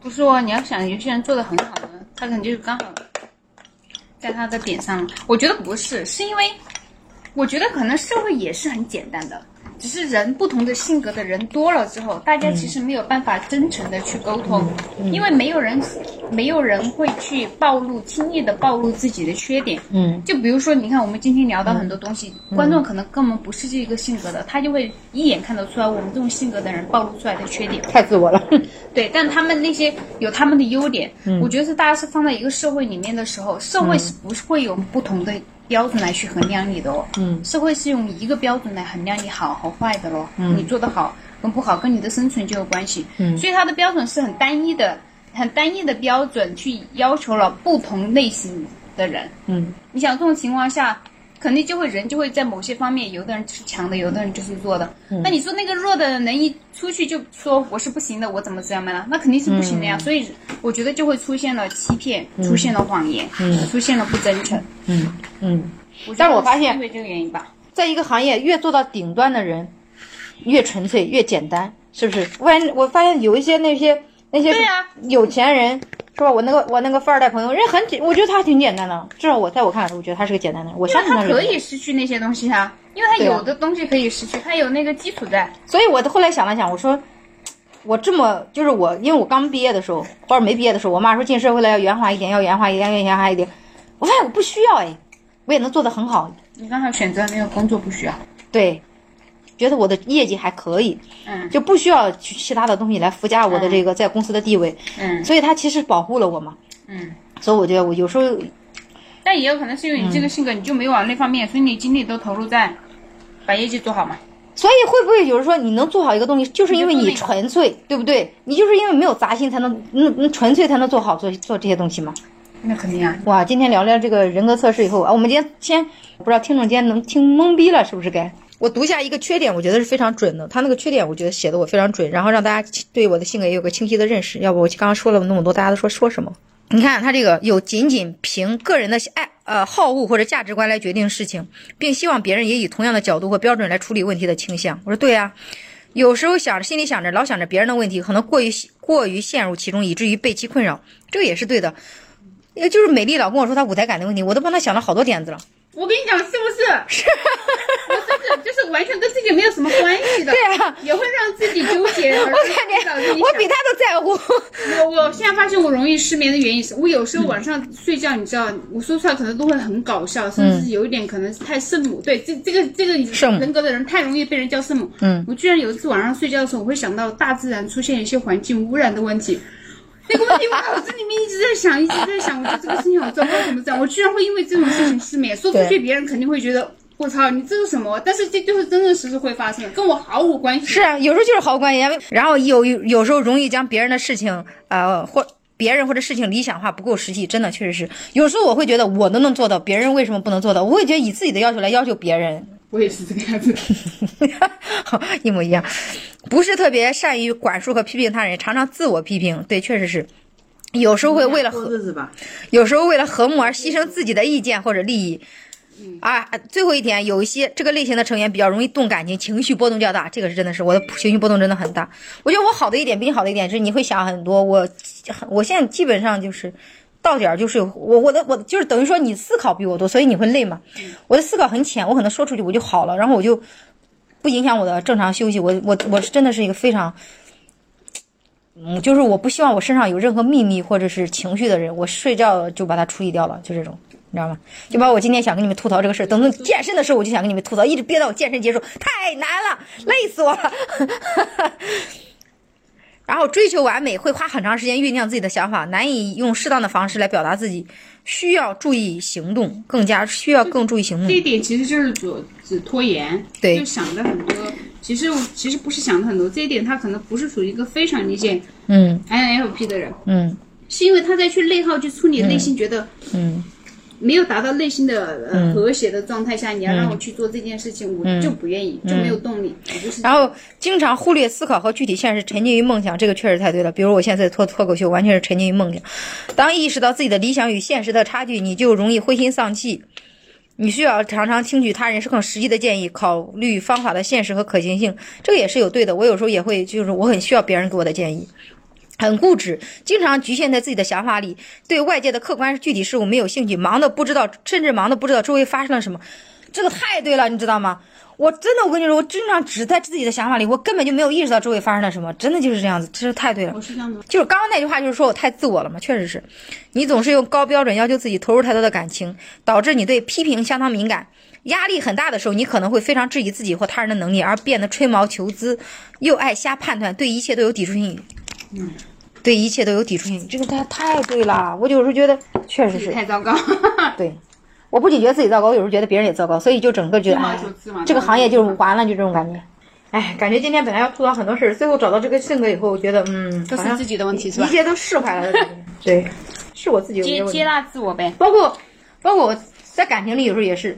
不是哦，你要想有些人做的很好的，他可能就是刚好在他的点上。我觉得不是，是因为我觉得可能社会也是很简单的。只是人不同的性格的人多了之后，大家其实没有办法真诚的去沟通，因为没有人，没有人会去暴露轻易的暴露自己的缺点。嗯，就比如说，你看我们今天聊到很多东西，观众可能根本不是这个性格的，他就会一眼看得出来我们这种性格的人暴露出来的缺点。太自我了。*laughs* 对，但他们那些有他们的优点，我觉得是大家是放在一个社会里面的时候，社会是不会有不同的。标准来去衡量你的哦，嗯，社会是用一个标准来衡量你好和坏的咯，嗯，你做得好跟不好跟你的生存就有关系，嗯，所以它的标准是很单一的，很单一的标准去要求了不同类型的人，嗯，你想这种情况下，肯定就会人就会在某些方面，有的人是强的，有的人就是弱的，那你说那个弱的人一出去就说我是不行的，我怎么这样呢？那肯定是不行的呀，所以我觉得就会出现了欺骗，出现了谎言，嗯，出现了不真诚，嗯。嗯，但是我发现，因为这个原因吧，在一个行业越做到顶端的人，越纯粹越简单，是不是？我我发现有一些那些那些有钱人，是吧？我那个我那个富二代朋友，人很简，我觉得他挺简单的，至少我在我看来，我觉得他是个简单的人。我相信他可以失去那些东西啊，因为他有的东西可以失去，他有那个基础在。所以我后来想了想，我说，我这么就是我，因为我刚毕业的时候或者没毕业的时候，我妈说进社会了要圆滑一点，要圆滑一点，要圆滑一点。我发现我不需要哎。我也能做得很好。你刚才选择那个工作不需要，对，觉得我的业绩还可以，嗯，就不需要去其他的东西来附加我的这个在公司的地位，嗯，所以他其实保护了我嘛，嗯，所以我觉得我有时候，但也有可能是因为你这个性格，你就没往那方面，所以你精力都投入在把业绩做好嘛。所以会不会有人说你能做好一个东西，就是因为你纯粹，对不对？你就是因为没有杂心才能，嗯，纯粹才能做好做做这些东西吗？那肯定啊！哇，今天聊聊这个人格测试以后啊，我们今天先不知道听众今天能听懵逼了是不是？该我读一下一个缺点，我觉得是非常准的。他那个缺点，我觉得写的我非常准，然后让大家对我的性格也有个清晰的认识。要不我刚刚说了那么多，大家都说说什么？你看他这个有仅仅凭个人的爱呃好恶或者价值观来决定事情，并希望别人也以同样的角度和标准来处理问题的倾向。我说对啊，有时候想着心里想着老想着别人的问题，可能过于过于陷入其中，以至于被其困扰，这个也是对的。也就是美丽老跟我说她舞台感的问题，我都帮她想了好多点子了。我跟你讲，是不是？*laughs* 是。就是完全跟自己没有什么关系的，对啊，也会让自己纠结。*laughs* 我感觉我比他都在乎。*laughs* 我我现在发现我容易失眠的原因是我有时候晚上睡觉，你知道，我说出来可能都会很搞笑，甚至有一点可能太圣母。对，这这个这个人格的人太容易被人叫圣母。嗯，我居然有一次晚上睡觉的时候，我会想到大自然出现一些环境污染的问题。那个问题我脑子里面一直在想，一直在想，我觉得这个事情好糟糕，怎么这样？我居然会因为这种事情失眠，说出去别人肯定会觉得我操，你这是什么？但是这就是真真实实会发生，跟我毫无关系。是啊，有时候就是毫无关系。然后有有时候容易将别人的事情，呃，或别人或者事情理想化，不够实际。真的确实是，有时候我会觉得我都能做到，别人为什么不能做到？我会觉得以自己的要求来要求别人。*laughs* 我也是这个样子，*laughs* 一模一样。不是特别善于管束和批评他人，常常自我批评。对，确实是。有时候会为了和，有时候为了和睦而牺牲自己的意见或者利益。啊，最后一点，有一些这个类型的成员比较容易动感情，情绪波动较大。这个是真的是我的情绪波动真的很大。我觉得我好的一点比你好的一点是你会想很多。我我现在基本上就是到点儿就是我我的我就是等于说你思考比我多，所以你会累嘛。我的思考很浅，我可能说出去我就好了，然后我就不影响我的正常休息。我我我是真的是一个非常。嗯，就是我不希望我身上有任何秘密或者是情绪的人，我睡觉就把它处理掉了，就这种，你知道吗？就把我今天想跟你们吐槽这个事儿，等等健身的时候我就想跟你们吐槽，一直憋到我健身结束，太难了，累死我了。*laughs* 然后追求完美会花很长时间酝酿自己的想法，难以用适当的方式来表达自己，需要注意行动，更加需要更注意行动。这一点其实就是指指拖延，对，就想的很多。其实其实不是想的很多，这一点他可能不是属于一个非常理解嗯 NFP 的人，嗯，是因为他在去内耗去处理内心，觉得嗯没有达到内心的呃和谐的状态下，你要让我去做这件事情，我就不愿意，就没有动力。然后经常忽略思考和具体现实，沉浸于梦想，这个确实太对了。比如我现在脱脱口秀，完全是沉浸于梦想。当意识到自己的理想与现实的差距，你就容易灰心丧气。你需要常常听取他人是更实际的建议，考虑方法的现实和可行性，这个也是有对的。我有时候也会，就是我很需要别人给我的建议，很固执，经常局限在自己的想法里，对外界的客观具体事物没有兴趣，忙的不知道，甚至忙的不知道周围发生了什么。这个太对了，你知道吗？我真的，我跟你说，我经常只在自己的想法里，我根本就没有意识到周围发生了什么，真的就是这样子，真是太对了。我是这样的，就是刚刚那句话，就是说我太自我了嘛，确实是。你总是用高标准要求自己，投入太多的感情，导致你对批评相当敏感，压力很大的时候，你可能会非常质疑自己或他人的能力，而变得吹毛求疵，又爱瞎判断，对一切都有抵触性。嗯，对一切都有抵触性，这个太太对了。我有时候觉得确实是太糟糕。*laughs* 对。我不仅觉得自己糟糕，我有时候觉得别人也糟糕，所以就整个觉得哎，这个行业就是完了，就这种感觉。哎，感觉今天本来要吐槽很多事儿，最后找到这个性格以后，我觉得嗯，都是自己的问题是吧？一切都释怀了。对，是我自己接接纳自我呗。包括包括我在感情里有时候也是，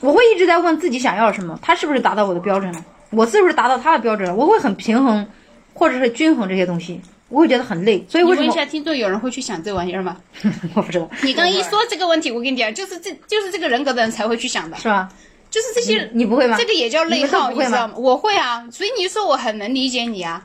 我会一直在问自己想要什么，他是不是达到我的标准了？我是不是达到他的标准了？我会很平衡，或者是均衡这些东西。我会觉得很累，所以为什么？问一下听众，有人会去想这玩意儿吗？*laughs* 我不知道。你刚一说这个问题，我跟你讲，就是这就是这个人格的人才会去想的，是吧？就是这些，你不会吗？这个也叫内耗，你知道吗？我会啊，所以你说我很能理解你啊。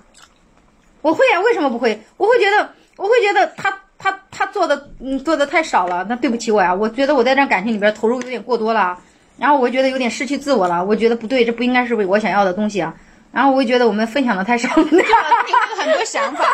我会啊，为什么不会？我会觉得，我会觉得他他他做的嗯做的太少了，那对不起我呀。我觉得我在这感情里边投入有点过多了，然后我觉得有点失去自我了，我觉得不对，这不应该是为我想要的东西啊。然后我会觉得我们分享的太少了，脑子里会有很多想法，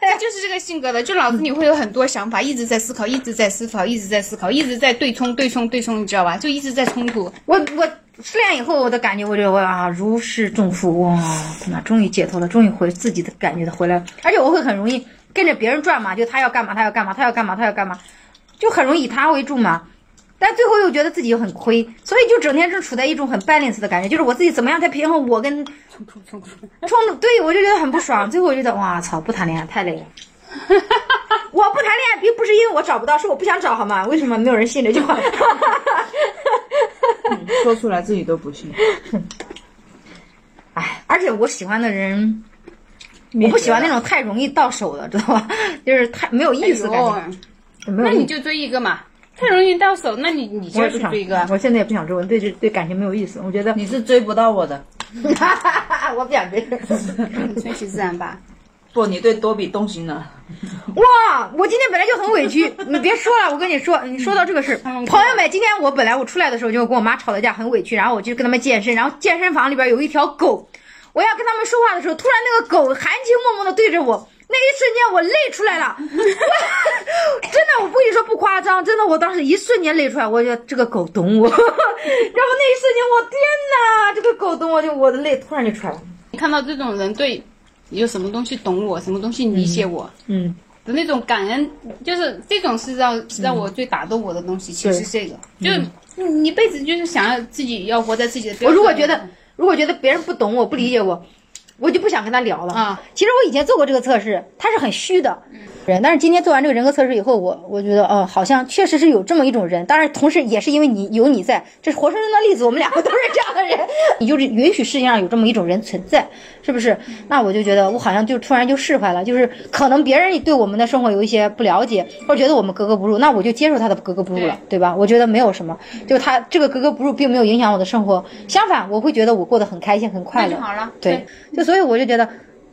他就是这个性格的，就脑子里会有很多想法，一直在思考，一直在思考，一直在思考，一直在对冲，对冲，对冲，你知道吧？就一直在冲突。我我失恋以后，我的感觉，我觉得我啊如释重负，哇，他妈终于解脱了，终于回自己的感觉的回来了。而且我会很容易跟着别人转嘛，就他要干嘛，他要干嘛，他要干嘛，他要干嘛，就很容易以他为主嘛。但最后又觉得自己很亏，所以就整天是处在一种很 balance 的感觉，就是我自己怎么样才平衡我跟冲突冲突冲，对我就觉得很不爽。最后我觉得哇操，不谈恋爱太累了。我不谈恋爱并不是因为我找不到，是我不想找好吗？为什么没有人信这句话？说出来自己都不信。哎，而且我喜欢的人，我不喜欢那种太容易到手的，知道吧？就是太没有意思感觉。那你就追一个嘛。太容易到手，那你你就去追一个。我现在也不想追，我对这对感情没有意思。我觉得你是追不到我的，*laughs* 我不想追，顺其自然吧。不，你对多比动心了。哇，我今天本来就很委屈，你别说了，我跟你说，你说到这个事，朋友们，今天我本来我出来的时候就跟我妈吵了架，很委屈，然后我就跟他们健身，然后健身房里边有一条狗，我要跟他们说话的时候，突然那个狗含情脉脉的对着我，那一瞬间我泪出来了，*laughs* 真的，我不跟你说不夸张，真的，我当时一瞬间泪出来，我觉得这个狗懂我，*laughs* 然后那一瞬间我天哪，这个狗懂我，就我的泪突然就出来了。你看到这种人对。有什么东西懂我，什么东西理解我，嗯，的那种感恩，就是这种是让是让我最打动我的东西。其实这个，就你一辈子就是想要自己要活在自己的。我如果觉得，如果觉得别人不懂我，不理解我，我就不想跟他聊了啊。其实我以前做过这个测试，它是很虚的。人，但是今天做完这个人格测试以后，我我觉得，哦，好像确实是有这么一种人。当然，同时也是因为你有你在，这是活生生的例子，我们两个都是这样的人。*laughs* 你就是允许世界上有这么一种人存在，是不是？那我就觉得我好像就突然就释怀了。就是可能别人对我们的生活有一些不了解，或者觉得我们格格不入，那我就接受他的格格不入了，对吧？我觉得没有什么，就他这个格格不入并没有影响我的生活，相反，我会觉得我过得很开心、很快乐。好了，对，就所以我就觉得。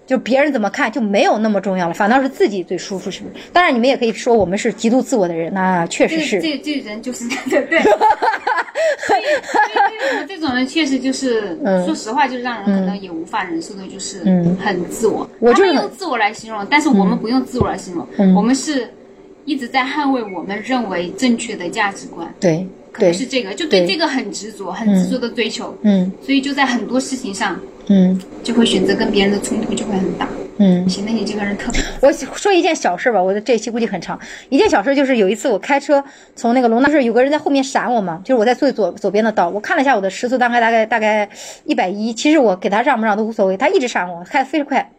就别人怎么看就没有那么重要了，反倒是自己最舒服，是不是？当然，你们也可以说我们是极度自我的人，那确实是。这这人就是对对对。所以，所以我们这种人确实就是，说实话，就是让人可能也无法忍受的，就是很自我。我就用自我来形容，但是我们不用自我来形容，我们是一直在捍卫我们认为正确的价值观。对，对，是这个，就对这个很执着，很执着的追求。嗯。所以就在很多事情上。嗯，就会选择跟别人的冲突就会很大。嗯，显得你这个人特别。我说一件小事吧，我的这一期估计很长。一件小事就是有一次我开车从那个龙大市，有个人在后面闪我嘛，就是我在最左左边的道，我看了一下我的时速大概大概大概一百一，其实我给他让不让都无所谓，他一直闪我，开的飞快，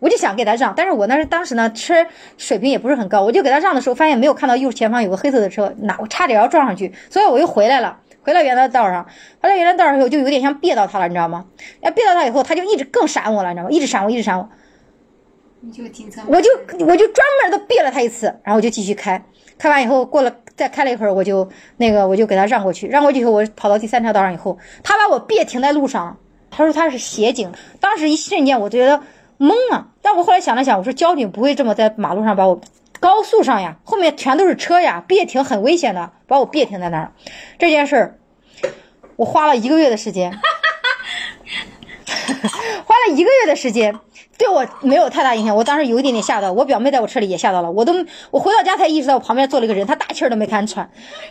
我就想给他让，但是我那是当时呢车水平也不是很高，我就给他让的时候发现没有看到右前方有个黑色的车，那我差点要撞上去，所以我又回来了。回到原来的道上，回到原来道上以后，就有点像别到他了，你知道吗？要别到他以后，他就一直更闪我了，你知道吗？一直闪我，一直闪我。你就停车。我就我就专门的别了他一次，然后我就继续开。开完以后，过了再开了一会儿，我就那个我就给他让过去。让过去以后，我跑到第三条道上以后，他把我别停在路上。他说他是协警。当时一瞬间我觉得懵啊。但我后来想了想，我说交警不会这么在马路上把我。高速上呀，后面全都是车呀，别停很危险的，把我别停在那儿。这件事儿，我花了一个月的时间，*laughs* 花了一个月的时间，对我没有太大影响。我当时有一点点吓到，我表妹在我车里也吓到了。我都我回到家才意识到，我旁边坐了一个人，他大气儿都没敢喘。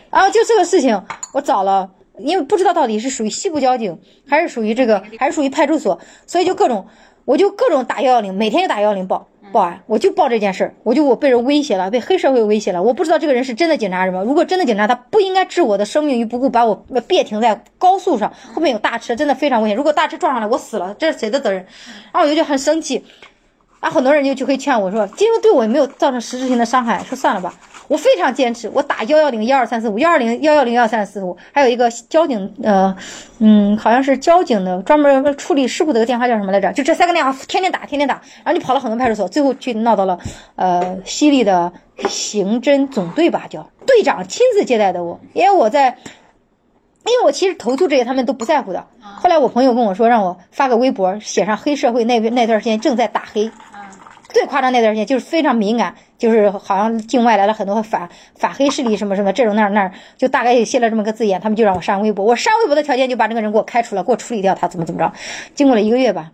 然后就这个事情，我找了，因为不知道到底是属于西部交警，还是属于这个，还是属于派出所，所以就各种，我就各种打幺幺零，每天就打幺幺零报。报案，我就报这件事儿，我就我被人威胁了，被黑社会威胁了。我不知道这个人是真的警察什么。如果真的警察，他不应该置我的生命于不顾，把我别停在高速上，后面有大车，真的非常危险。如果大车撞上来，我死了，这是谁的责任？然后我就就很生气，啊，很多人就就会劝我说，金融对我也没有造成实质性的伤害，说算了吧。我非常坚持，我打幺幺零幺二三四五幺二零幺幺零幺三四五，还有一个交警，呃，嗯，好像是交警的专门处理事故的个电话叫什么来着？就这三个电话天天打，天天打，然后就跑了很多派出所，最后去闹到了呃西丽的刑侦总队吧，叫队长亲自接待的我，因为我在，因为我其实投诉这些他们都不在乎的。后来我朋友跟我说，让我发个微博，写上黑社会那那段时间正在打黑。最夸张那段时间就是非常敏感，就是好像境外来了很多反反黑势力什么什么这种那儿那儿，就大概也写了这么个字眼，他们就让我删微博。我删微博的条件就把这个人给我开除了，给我处理掉他怎么怎么着。经过了一个月吧，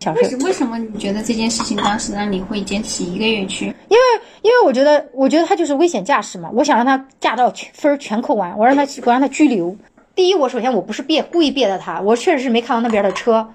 小事。为什么你觉得这件事情当时让你会坚持一个月去？因为因为我觉得我觉得他就是危险驾驶嘛，我想让他驾照全分全扣完，我让他我让他拘留。第一，我首先我不是别故意别的他，我确实是没看到那边的车。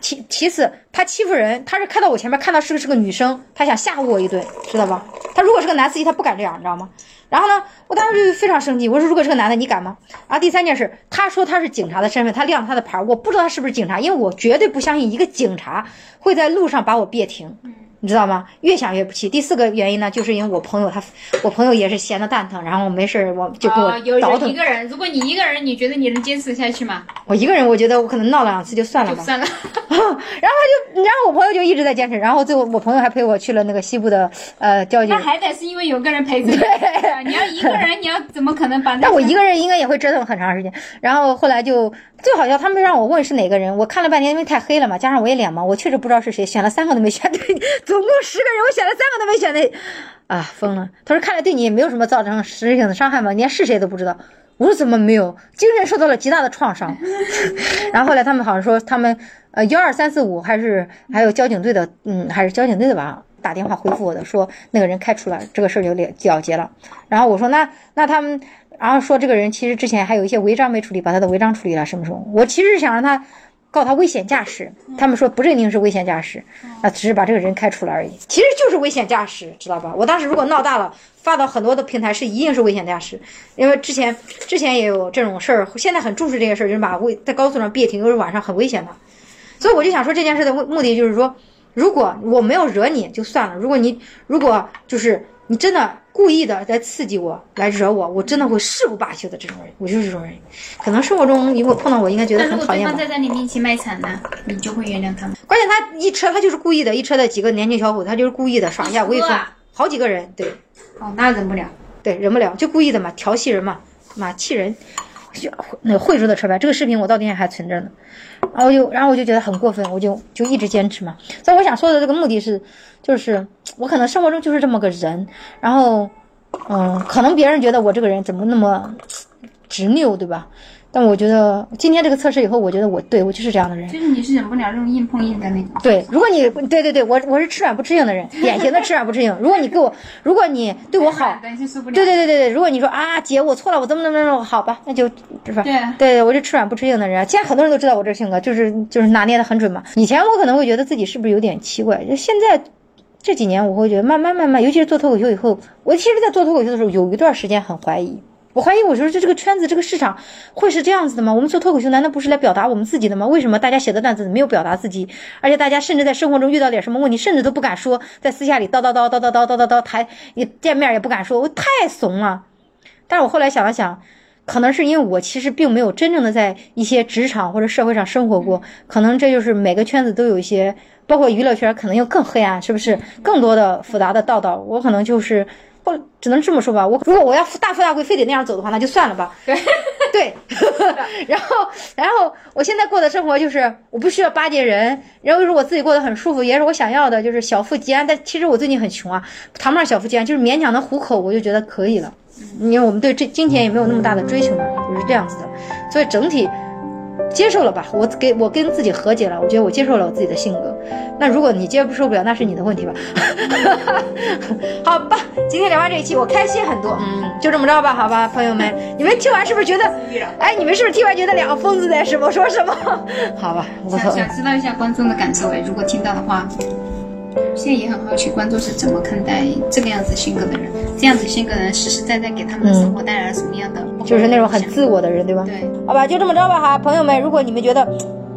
其其次，他欺负人，他是看到我前面，看到是个是个女生，他想吓唬我一顿，知道吧？他如果是个男司机，他不敢这样，你知道吗？然后呢，我当时就非常生气，我说如果是个男的，你敢吗？然后第三件事，他说他是警察的身份，他亮他的牌，我不知道他是不是警察，因为我绝对不相信一个警察会在路上把我别停。你知道吗？越想越不气。第四个原因呢，就是因为我朋友他，我朋友也是闲的蛋疼，然后没事我就给我倒腾。一个人，如果你一个人，你觉得你能坚持下去吗？我一个人，我觉得我可能闹两次就算了吧。算了。*laughs* 然后他就，然后我朋友就一直在坚持，然后最后我朋友还陪我去了那个西部的呃交警。那还得是因为有个人陪着 *laughs* 你。对，你要一个人，你要怎么可能把？那 *laughs* 我一个人应该也会折腾很长时间。然后后来就最好笑，他们让我问是哪个人，我看了半天，因为太黑了嘛，加上我也脸盲，我确实不知道是谁，选了三个都没选对，总共十个人，我选了三个都没选对，啊，疯了！他说看来对你也没有什么造成实质性的伤害嘛，连是谁都不知道。我说怎么没有？精神受到了极大的创伤。*laughs* 然后后来他们好像说他们呃幺二三四五还是还有交警队的，嗯，还是交警队的吧，打电话回复我的，说那个人开除了，这个事儿就了了结了。然后我说那那他们。然后说这个人其实之前还有一些违章没处理，把他的违章处理了。什么时候？我其实是想让他告他危险驾驶，他们说不认定是危险驾驶，啊，只是把这个人开除了而已。其实就是危险驾驶，知道吧？我当时如果闹大了，发到很多的平台是一定是危险驾驶，因为之前之前也有这种事儿，现在很重视这件事儿，就是把危在高速上别停，又是晚上很危险的。所以我就想说这件事的目的就是说，如果我没有惹你就算了，如果你如果就是你真的。故意的在刺激我，来惹我，我真的会誓不罢休的。这种人，我就是这种人。可能生活中如果碰到我，应该觉得很讨厌。吧如果对方在在你面前卖惨呢，你就会原谅他吗？关键他一车，他就是故意的，一车的几个年轻小伙，他就是故意的耍一下威风，好几个人，对。哦，那忍不了，对，忍不了，就故意的嘛，调戏人嘛，妈气人。那惠州的车牌，这个视频我到今天还存着呢。然后就，然后我就觉得很过分，我就就一直坚持嘛。所以我想说的这个目的是，就是我可能生活中就是这么个人，然后，嗯，可能别人觉得我这个人怎么那么执拗，对吧？但我觉得今天这个测试以后，我觉得我对我就是这样的人。就是你是忍不了这种硬碰硬的那种。对，如果你对对对，我我是吃软不吃硬的人，典型的吃软不吃硬。如果你给我，如果你对我好，对对对对对，如果你说啊姐我错了，我怎么怎么怎么好吧，那就是吧？对对，我是吃软不吃硬的人。现在很多人都知道我这性格，就是就是拿捏的很准嘛。以前我可能会觉得自己是不是有点奇怪，就现在这几年我会觉得慢慢慢慢，尤其是做脱口秀以后，我其实，在做脱口秀的时候有一段时间很怀疑。我怀疑，我说就这个圈子，这个市场会是这样子的吗？我们做脱口秀难道不是来表达我们自己的吗？为什么大家写的段子没有表达自己？而且大家甚至在生活中遇到点什么问题，甚至都不敢说，在私下里叨叨叨叨叨叨叨叨叨台一见面也不敢说，我太怂了。但是我后来想了想，可能是因为我其实并没有真正的在一些职场或者社会上生活过，可能这就是每个圈子都有一些，包括娱乐圈可能又更黑暗，是不是？更多的复杂的道道，我可能就是。不，只能这么说吧。我如果我要大富大贵，非得那样走的话，那就算了吧。对，*laughs* 对。*laughs* *laughs* 然后，然后我现在过的生活就是，我不需要巴结人，然后是我自己过得很舒服，也是我想要的，就是小富即安。但其实我最近很穷啊，谈不上小富即安，就是勉强能糊口，我就觉得可以了。因为我们对这金钱也没有那么大的追求嘛，就是这样子的。所以整体。接受了吧，我给我跟自己和解了，我觉得我接受了我自己的性格。那如果你接不受不了，那是你的问题吧。*laughs* 好吧，今天聊完这一期，我开心很多。嗯，就这么着吧，好吧，朋友们，你们听完是不是觉得？*laughs* 哎，你们是不是听完觉得两个疯子在什么说什么？*laughs* 好吧，我想想知道一下观众的感受哎，如果听到的话。现在也很好奇，观众是怎么看待这个样子性格的人？这样子性格的人实实在在给他们的生活带来了什么样的？就是那种很自我的人，对吧？对，好吧，就这么着吧哈，朋友们，如果你们觉得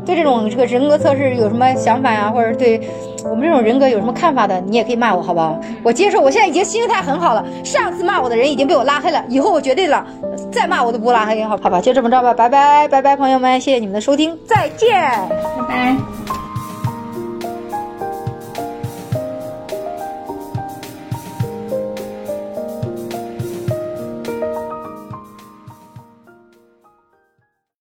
对这种这个人格测试有什么想法呀，或者对我们这种人格有什么看法的，你也可以骂我，好不好？我接受，我现在已经心态很好了。上次骂我的人已经被我拉黑了，以后我绝对了，再骂我都不拉黑，好好吧？就这么着吧，拜拜拜拜，朋友们，谢谢你们的收听，再见，拜拜。